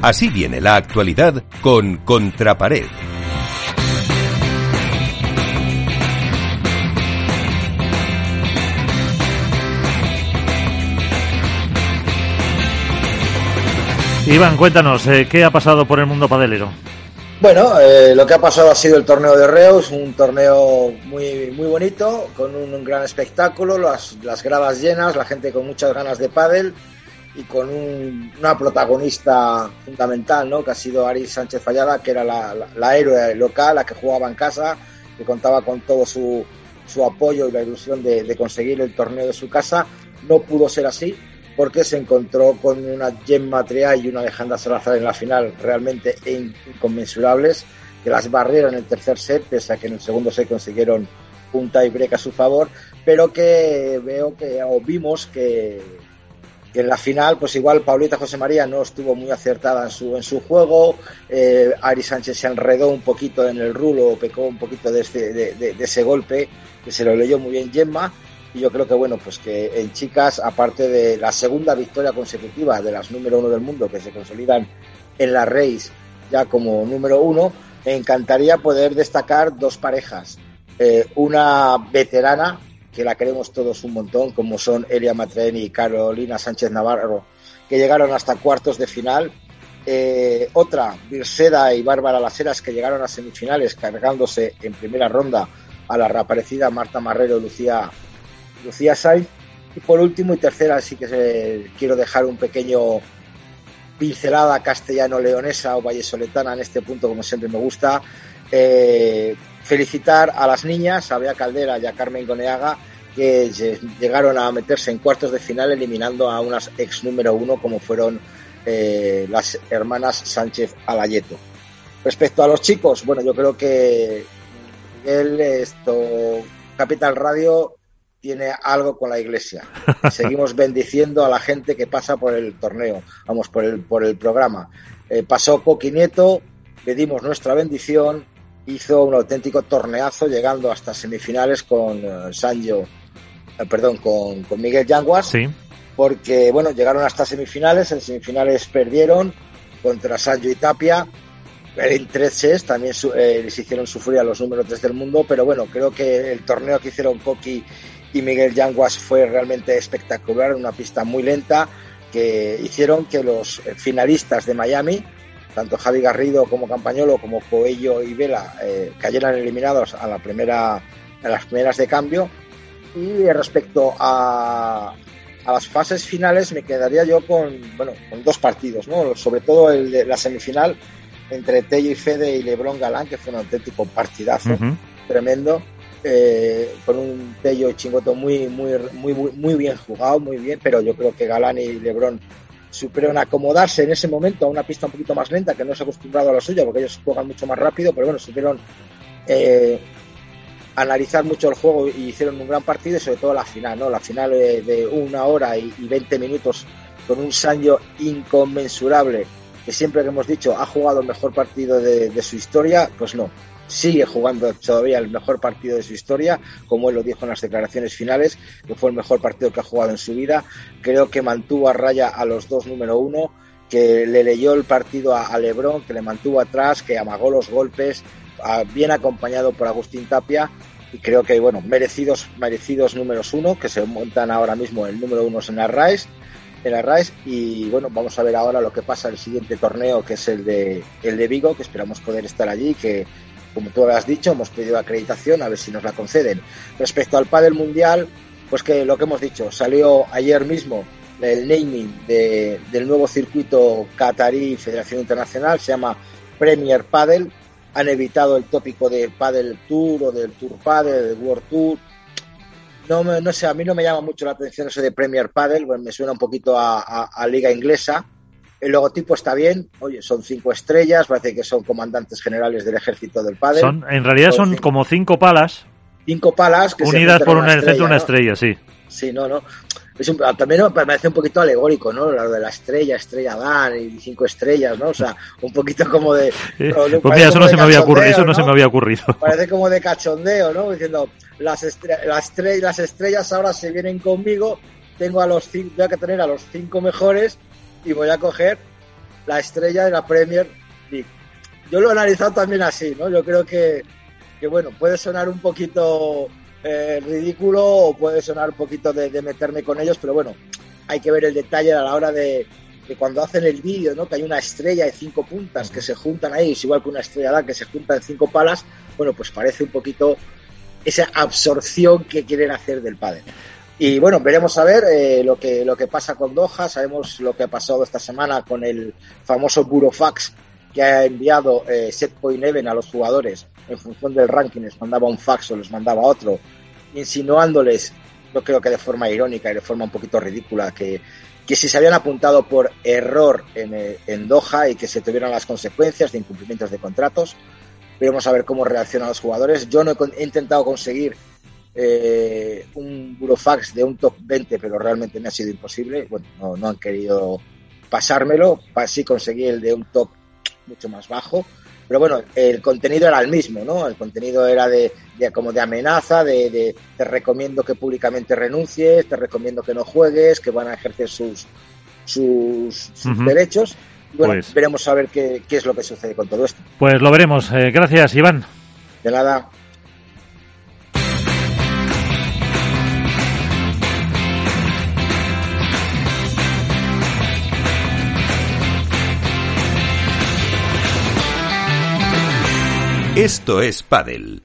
Así viene la actualidad con Contrapared. Iván, cuéntanos, eh, ¿qué ha pasado por el mundo padelero? Bueno, eh, lo que ha pasado ha sido el torneo de Reus, un torneo muy, muy bonito, con un, gran espectáculo, las, las, gradas llenas, la gente con muchas ganas de pádel y con una protagonista fundamental, ¿no? que ha sido Ari Sánchez Fallada, que era la, la, héroe local, la que jugaba en casa, que contaba con todo su, su apoyo y la ilusión de, de conseguir el torneo de su casa. No pudo ser así, porque se encontró con una Gemma Trea y una Alejandra Salazar en la final realmente inconmensurables, que las barrieron en el tercer set, pese a que en el segundo set consiguieron un tiebreak a su favor, pero que veo que, o vimos que, que en la final, pues igual Paulita José María no estuvo muy acertada en su, en su juego, eh, Ari Sánchez se enredó un poquito en el rulo, pecó un poquito de, este, de, de ese golpe, que se lo leyó muy bien Gemma, y yo creo que bueno pues que en chicas aparte de la segunda victoria consecutiva de las número uno del mundo que se consolidan en la race ya como número uno me encantaría poder destacar dos parejas. Eh, una veterana que la queremos todos un montón como son Elia Matren y Carolina Sánchez Navarro que llegaron hasta cuartos de final eh, otra Virseda y Bárbara Laseras que llegaron a semifinales cargándose en primera ronda a la reaparecida Marta Marrero y Lucía Lucía Sainz. Y por último y tercera, sí que quiero dejar un pequeño pincelada castellano-leonesa o vallesoletana en este punto, como siempre me gusta. Eh, felicitar a las niñas, a Bea Caldera y a Carmen Goneaga, que llegaron a meterse en cuartos de final eliminando a unas ex número uno como fueron eh, las hermanas Sánchez Alayeto. Respecto a los chicos, bueno, yo creo que Miguel, esto, Capital Radio tiene algo con la iglesia. Seguimos bendiciendo a la gente que pasa por el torneo, vamos, por el, por el programa. Eh, pasó Coqui Nieto, le dimos nuestra bendición, hizo un auténtico torneazo llegando hasta semifinales con uh, Sancho, eh, perdón, con, con, Miguel Yanguas. Sí. Porque, bueno, llegaron hasta semifinales, en semifinales perdieron contra Sancho y Tapia. En tres sets también eh, les hicieron sufrir a los números 3 del mundo, pero bueno, creo que el torneo que hicieron Coqui y Miguel Yanguas fue realmente espectacular, una pista muy lenta que hicieron que los finalistas de Miami, tanto Javi Garrido como Campañolo, como Coello y Vela, eh, cayeran eliminados a, la primera, a las primeras de cambio. Y respecto a, a las fases finales me quedaría yo con, bueno, con dos partidos, ¿no? sobre todo el de la semifinal entre Tello y Fede y Lebron Galán, que fue un auténtico partidazo, tremendo eh, con un Tello Chingoto muy, muy, muy, muy bien jugado, muy bien, pero yo creo que Galán y Lebron supieron acomodarse en ese momento a una pista un poquito más lenta, que no se ha acostumbrado a la suya, porque ellos juegan mucho más rápido, pero bueno, supieron eh, analizar mucho el juego y hicieron un gran partido, y sobre todo la final, ¿no? La final de, de una hora y, 20 minutos con un Sancho inconmensurable, que siempre que hemos dicho ha jugado el mejor partido de su historia, pues no, sigue jugando todavía el mejor partido de su historia, como él lo dijo en las declaraciones finales, que fue el mejor partido que ha jugado en su vida. Creo que mantuvo a raya a los dos número uno, que le leyó el partido a, Lebron, que le mantuvo atrás, que amagó los golpes, bien acompañado por Agustín Tapia. Y creo que, bueno, merecidos, merecidos números uno, que se montan ahora mismo el número uno en la en la y bueno, vamos a ver ahora lo que pasa en el siguiente torneo que es el de el de Vigo, que esperamos poder estar allí, que como tú has dicho, hemos pedido acreditación a ver si nos la conceden. Respecto al pádel mundial, pues que lo que hemos dicho, salió ayer mismo el naming de, del nuevo circuito Qatarí Federación Internacional, se llama Premier Padel. Han evitado el tópico de Padel Tour o del Tour Padel, del World Tour. No, no sé, a mí no me llama mucho la atención eso de Premier Padel, pues me suena un poquito a liga inglesa el logotipo está bien, oye, son cinco estrellas, parece que son comandantes generales del ejército del padre. Son, en realidad son cinco, como cinco palas. Cinco palas que unidas por una el centro una estrella, sí. Sí, no, no. Es un, también me parece un poquito alegórico, ¿no? Lo de la estrella, estrella Dan y cinco estrellas, ¿no? O sea, un poquito como de. pues mira, eso no se me había ocurrido, eso no, ¿no, se me había ocurrido. Parece como de cachondeo, ¿no? Diciendo, las, estre las, las estrellas ahora se vienen conmigo, tengo a los cinco, voy a tener a los cinco mejores y voy a coger la estrella de la Premier League. Yo lo he analizado también así, ¿no? Yo creo que, que bueno, puede sonar un poquito eh, ridículo o puede sonar un poquito de, de, meterme con ellos, pero bueno, hay que ver el detalle a la hora de, de cuando hacen el vídeo, ¿no? Que hay una estrella de cinco puntas que se juntan ahí, es igual que una estrella que se junta en cinco palas, bueno, pues parece un poquito esa absorción que quieren hacer del padre. Y bueno, veremos a ver eh, lo, que, lo que pasa con Doha. Sabemos lo que ha pasado esta semana con el famoso Burofax que ha enviado eh, Setpoint Even a los jugadores en función del ranking. Les mandaba un fax o les mandaba otro, insinuándoles, yo creo que de forma irónica y de forma un poquito ridícula, que, que si se habían apuntado por error en, eh, en Doha y que se tuvieran las consecuencias de incumplimientos de contratos. Veremos a ver cómo reaccionan los jugadores. Yo no he, he intentado conseguir eh, un burofax de un top 20, pero realmente me ha sido imposible. Bueno, no, no han querido pasármelo. Sí conseguí el de un top mucho más bajo. Pero bueno, el contenido era el mismo, ¿no? El contenido era de, de como de amenaza, de, de, te recomiendo que públicamente renuncies, te recomiendo que no juegues, que van a ejercer sus, sus, sus uh -huh. derechos. Bueno, pues, veremos a ver qué, qué, es lo que sucede con todo esto. Pues lo veremos. Eh, gracias, Iván. De nada. Esto es Padel.